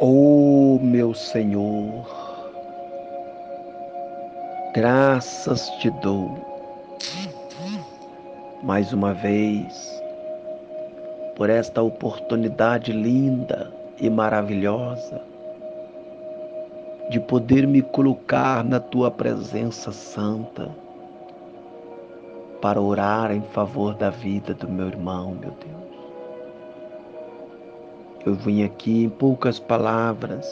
Oh, meu Senhor, graças te dou mais uma vez por esta oportunidade linda e maravilhosa de poder me colocar na tua presença santa para orar em favor da vida do meu irmão, meu Deus. Eu vim aqui em poucas palavras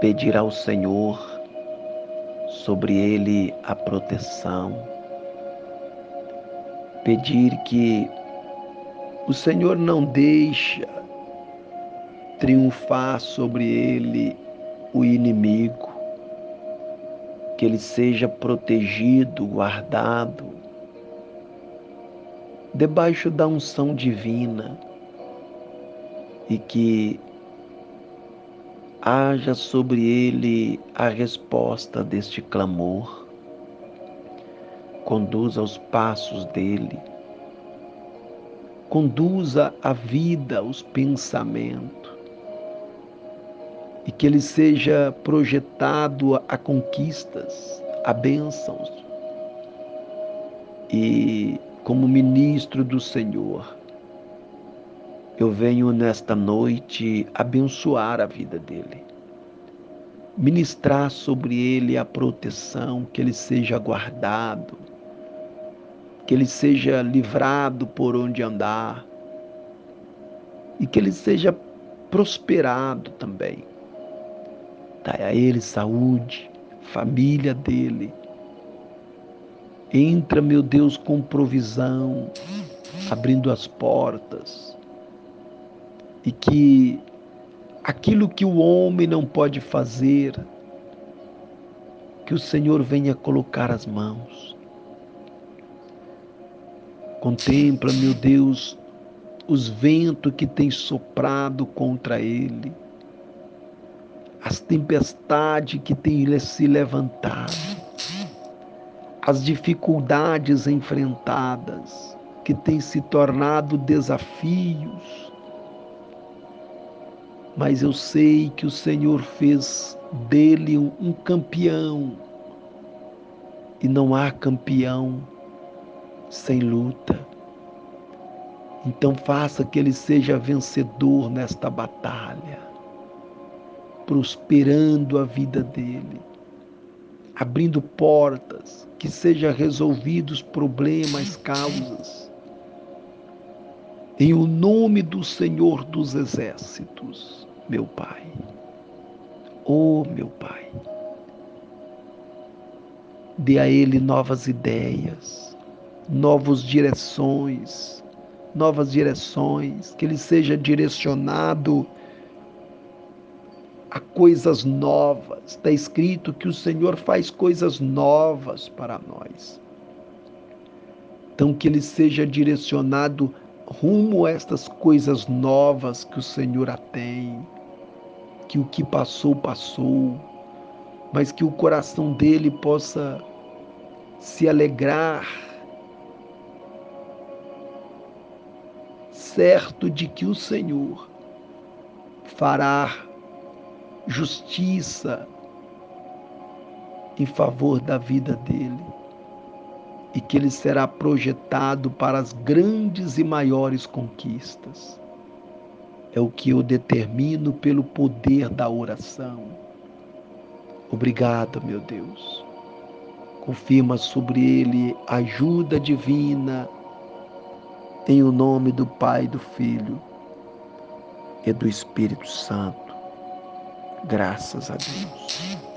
pedir ao Senhor sobre ele a proteção, pedir que o Senhor não deixe triunfar sobre ele o inimigo, que ele seja protegido, guardado, debaixo da unção divina e que haja sobre ele a resposta deste clamor. Conduza os passos dele, conduza a vida, os pensamentos, e que ele seja projetado a conquistas, a bênçãos. E como ministro do Senhor, eu venho nesta noite abençoar a vida dele, ministrar sobre ele a proteção, que ele seja guardado, que ele seja livrado por onde andar e que ele seja prosperado também. Dai a ele saúde, família dele. Entra, meu Deus, com provisão, abrindo as portas e que aquilo que o homem não pode fazer, que o Senhor venha colocar as mãos. Contempla, meu Deus, os ventos que têm soprado contra ele, as tempestades que têm se levantado, as dificuldades enfrentadas que têm se tornado desafios mas eu sei que o Senhor fez dele um campeão. E não há campeão sem luta. Então faça que ele seja vencedor nesta batalha, prosperando a vida dele, abrindo portas, que seja resolvidos problemas, causas. Em o nome do Senhor dos Exércitos meu Pai. Oh, meu Pai. Dê a Ele novas ideias, novas direções, novas direções, que Ele seja direcionado a coisas novas. Está escrito que o Senhor faz coisas novas para nós. Então, que Ele seja direcionado rumo a estas coisas novas que o Senhor a tem que o que passou, passou, mas que o coração dele possa se alegrar, certo de que o Senhor fará justiça em favor da vida dele e que ele será projetado para as grandes e maiores conquistas é o que eu determino pelo poder da oração. Obrigado, meu Deus. Confirma sobre ele ajuda divina, em o nome do Pai, do Filho e do Espírito Santo. Graças a Deus.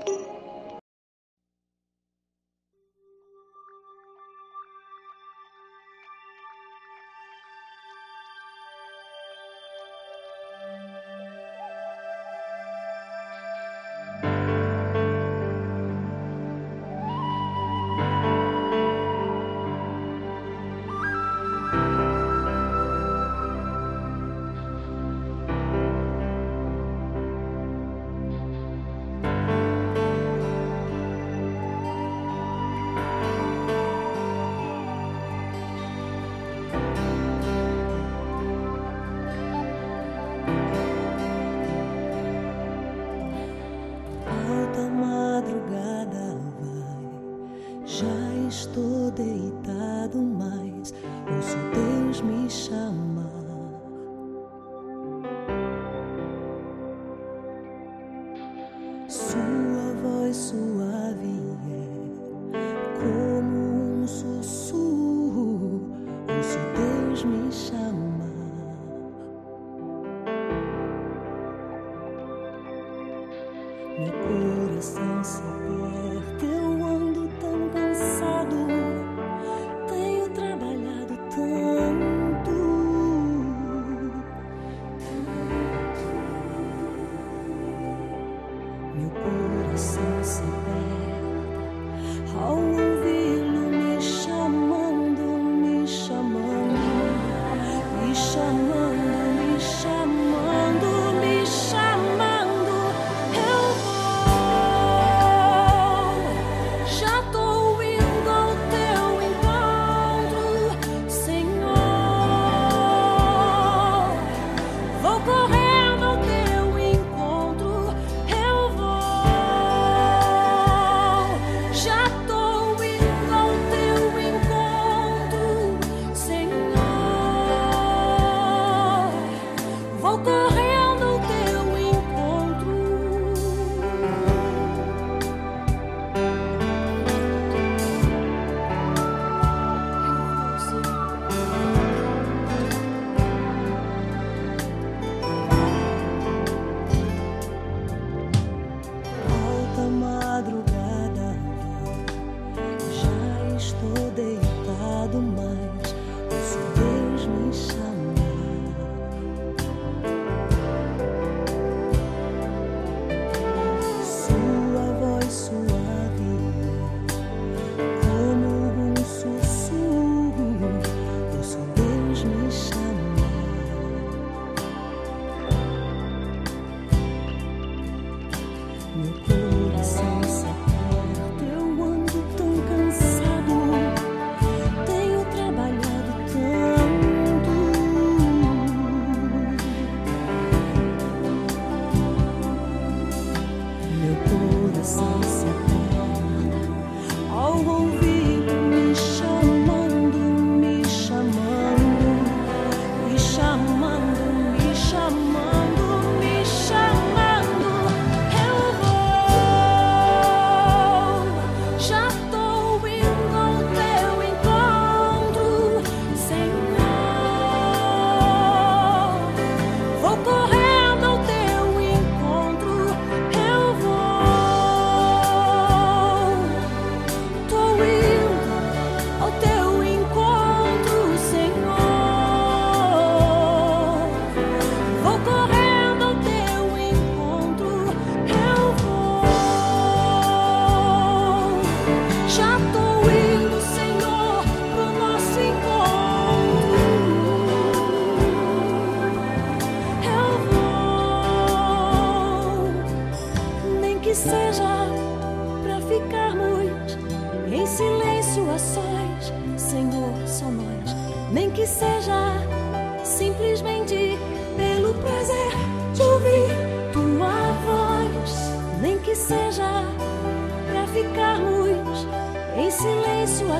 Já estou deitado, mas ouço Deus me chamar. Sua voz suave é como um sussurro. Ouço Deus me chamar. Meu coração se silêncio a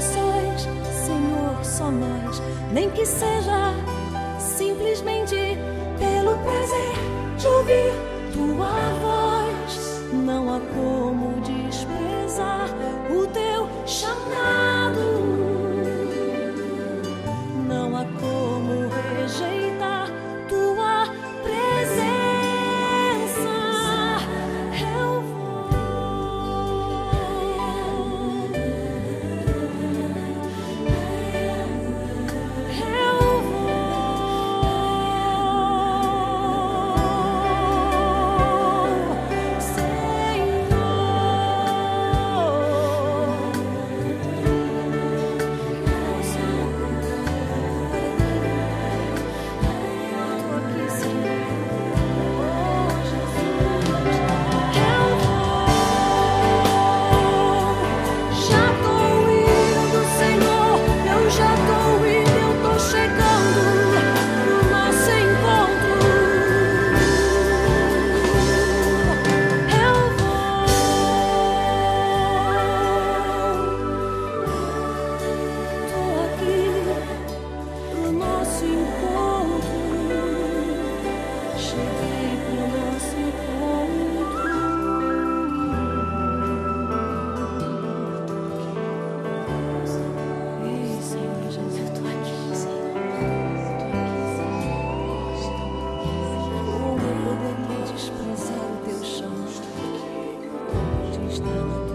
sós, Senhor, só nós, nem que seja simplesmente understanding.